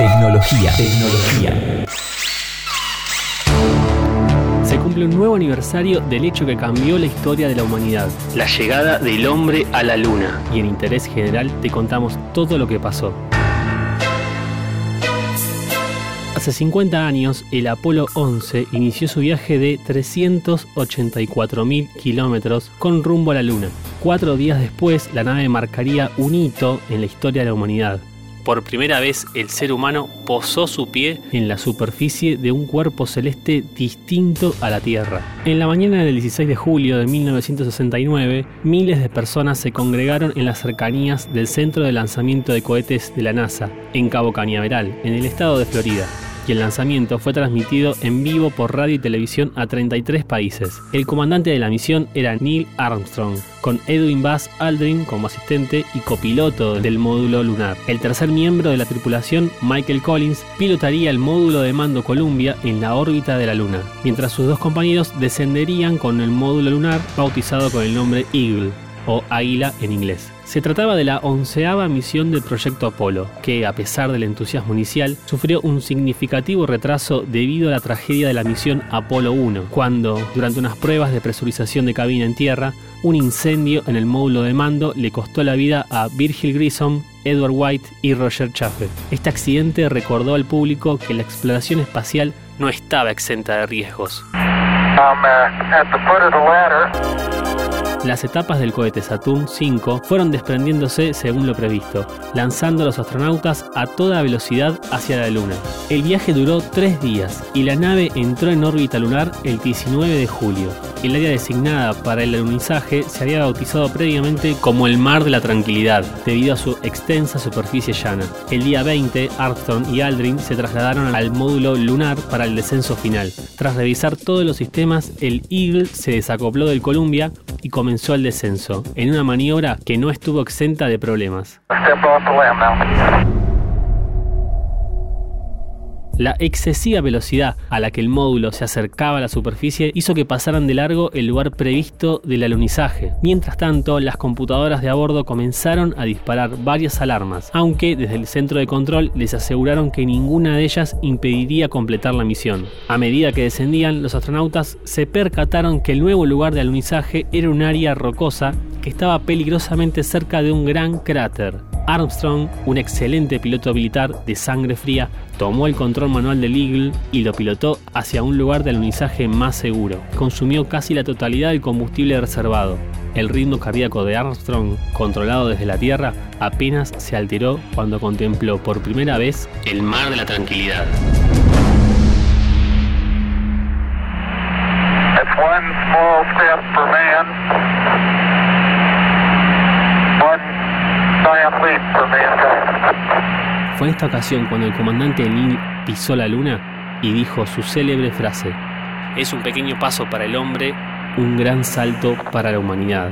Tecnología. Tecnología. Se cumple un nuevo aniversario del hecho que cambió la historia de la humanidad, la llegada del hombre a la luna. Y en interés general te contamos todo lo que pasó. Hace 50 años, el Apolo 11 inició su viaje de 384.000 kilómetros con rumbo a la Luna. Cuatro días después, la nave marcaría un hito en la historia de la humanidad. Por primera vez, el ser humano posó su pie en la superficie de un cuerpo celeste distinto a la Tierra. En la mañana del 16 de julio de 1969, miles de personas se congregaron en las cercanías del centro de lanzamiento de cohetes de la NASA, en Cabo Cañaveral, en el estado de Florida el lanzamiento fue transmitido en vivo por radio y televisión a 33 países. El comandante de la misión era Neil Armstrong, con Edwin Buzz Aldrin como asistente y copiloto del módulo lunar. El tercer miembro de la tripulación, Michael Collins, pilotaría el módulo de mando Columbia en la órbita de la Luna, mientras sus dos compañeros descenderían con el módulo lunar bautizado con el nombre Eagle o Águila en inglés. Se trataba de la onceava misión del proyecto Apolo, que, a pesar del entusiasmo inicial, sufrió un significativo retraso debido a la tragedia de la misión Apolo 1, cuando, durante unas pruebas de presurización de cabina en tierra, un incendio en el módulo de mando le costó la vida a Virgil Grissom, Edward White y Roger Chaffee. Este accidente recordó al público que la exploración espacial no estaba exenta de riesgos. Las etapas del cohete Saturn V fueron desprendiéndose según lo previsto, lanzando a los astronautas a toda velocidad hacia la Luna. El viaje duró tres días y la nave entró en órbita lunar el 19 de julio. El área designada para el alunizaje se había bautizado previamente como el Mar de la Tranquilidad, debido a su extensa superficie llana. El día 20, Armstrong y Aldrin se trasladaron al módulo lunar para el descenso final. Tras revisar todos los sistemas, el Eagle se desacopló del Columbia y comenzó el descenso, en una maniobra que no estuvo exenta de problemas. La excesiva velocidad a la que el módulo se acercaba a la superficie hizo que pasaran de largo el lugar previsto del alunizaje. Mientras tanto, las computadoras de a bordo comenzaron a disparar varias alarmas, aunque desde el centro de control les aseguraron que ninguna de ellas impediría completar la misión. A medida que descendían, los astronautas se percataron que el nuevo lugar de alunizaje era un área rocosa que estaba peligrosamente cerca de un gran cráter. Armstrong, un excelente piloto militar de sangre fría, tomó el control manual del Eagle y lo pilotó hacia un lugar de alunizaje más seguro. Consumió casi la totalidad del combustible reservado. El ritmo cardíaco de Armstrong, controlado desde la Tierra, apenas se alteró cuando contempló por primera vez el mar de la tranquilidad. Fue en esta ocasión cuando el comandante Neil pisó la luna y dijo su célebre frase, es un pequeño paso para el hombre, un gran salto para la humanidad.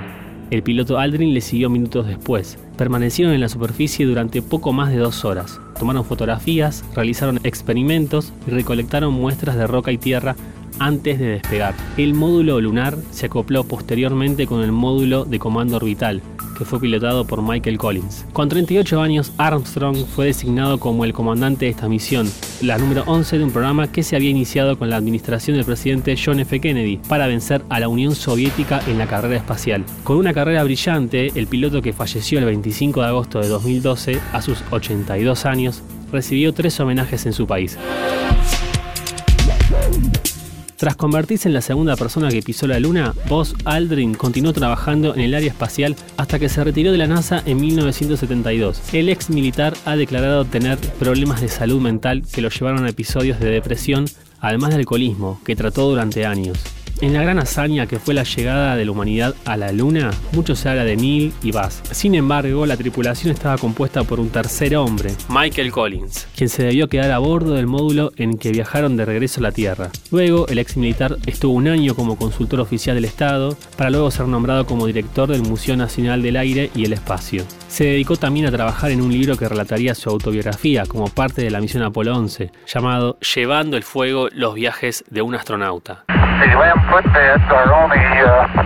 El piloto Aldrin le siguió minutos después. Permanecieron en la superficie durante poco más de dos horas. Tomaron fotografías, realizaron experimentos y recolectaron muestras de roca y tierra antes de despegar. El módulo lunar se acopló posteriormente con el módulo de comando orbital, que fue pilotado por Michael Collins. Con 38 años, Armstrong fue designado como el comandante de esta misión, la número 11 de un programa que se había iniciado con la administración del presidente John F. Kennedy para vencer a la Unión Soviética en la carrera espacial. Con una carrera brillante, el piloto que falleció el 25 de agosto de 2012, a sus 82 años, recibió tres homenajes en su país. Tras convertirse en la segunda persona que pisó la Luna, Buzz Aldrin continuó trabajando en el área espacial hasta que se retiró de la NASA en 1972. El ex militar ha declarado tener problemas de salud mental que lo llevaron a episodios de depresión, además de alcoholismo, que trató durante años. En la gran hazaña que fue la llegada de la humanidad a la Luna, mucho se habla de Neil y Buzz. Sin embargo, la tripulación estaba compuesta por un tercer hombre, Michael Collins, quien se debió quedar a bordo del módulo en que viajaron de regreso a la Tierra. Luego, el ex militar estuvo un año como consultor oficial del Estado, para luego ser nombrado como director del Museo Nacional del Aire y el Espacio. Se dedicó también a trabajar en un libro que relataría su autobiografía como parte de la misión Apolo 11, llamado Llevando el fuego los viajes de un astronauta.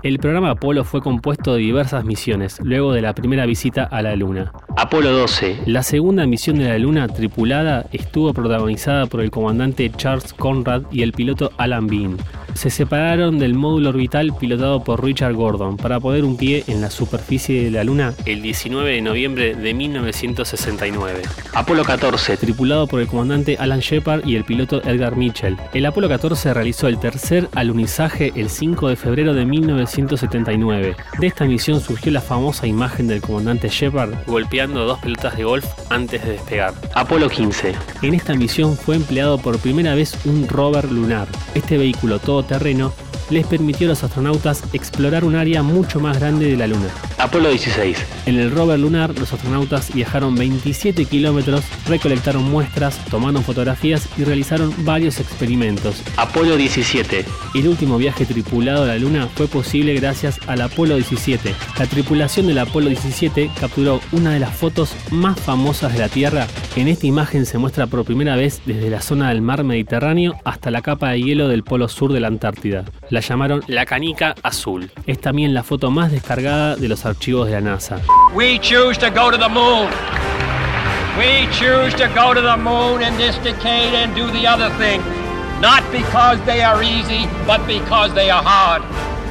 El programa Apolo fue compuesto de diversas misiones luego de la primera visita a la Luna. Apolo 12, la segunda misión de la Luna tripulada, estuvo protagonizada por el comandante Charles Conrad y el piloto Alan Bean se separaron del módulo orbital pilotado por Richard Gordon para poner un pie en la superficie de la Luna el 19 de noviembre de 1969. Apolo 14, tripulado por el comandante Alan Shepard y el piloto Edgar Mitchell. El Apolo 14 realizó el tercer alunizaje el 5 de febrero de 1979. De esta misión surgió la famosa imagen del comandante Shepard golpeando dos pelotas de golf antes de despegar. Apolo 15. En esta misión fue empleado por primera vez un rover lunar. Este vehículo todo terreno les permitió a los astronautas explorar un área mucho más grande de la Luna. Apolo 16. En el rover lunar, los astronautas viajaron 27 kilómetros, recolectaron muestras, tomaron fotografías y realizaron varios experimentos. Apolo 17. El último viaje tripulado a la Luna fue posible gracias al Apolo 17. La tripulación del Apolo 17 capturó una de las fotos más famosas de la Tierra. En esta imagen se muestra por primera vez desde la zona del mar Mediterráneo hasta la capa de hielo del polo sur de la Antártida la llamaron la canica azul. Es también la foto más descargada de los archivos de la NASA. We choose to go to the moon. We choose to go to the moon in this decade and do the other thing. Not because they are easy, but because they are hard.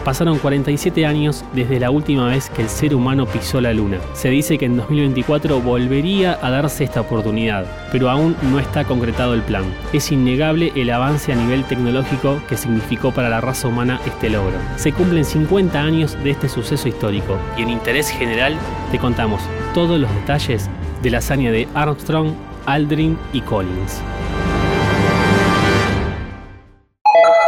Pasaron 47 años desde la última vez que el ser humano pisó la Luna. Se dice que en 2024 volvería a darse esta oportunidad, pero aún no está concretado el plan. Es innegable el avance a nivel tecnológico que significó para la raza humana este logro. Se cumplen 50 años de este suceso histórico y en interés general te contamos todos los detalles de la hazaña de Armstrong, Aldrin y Collins.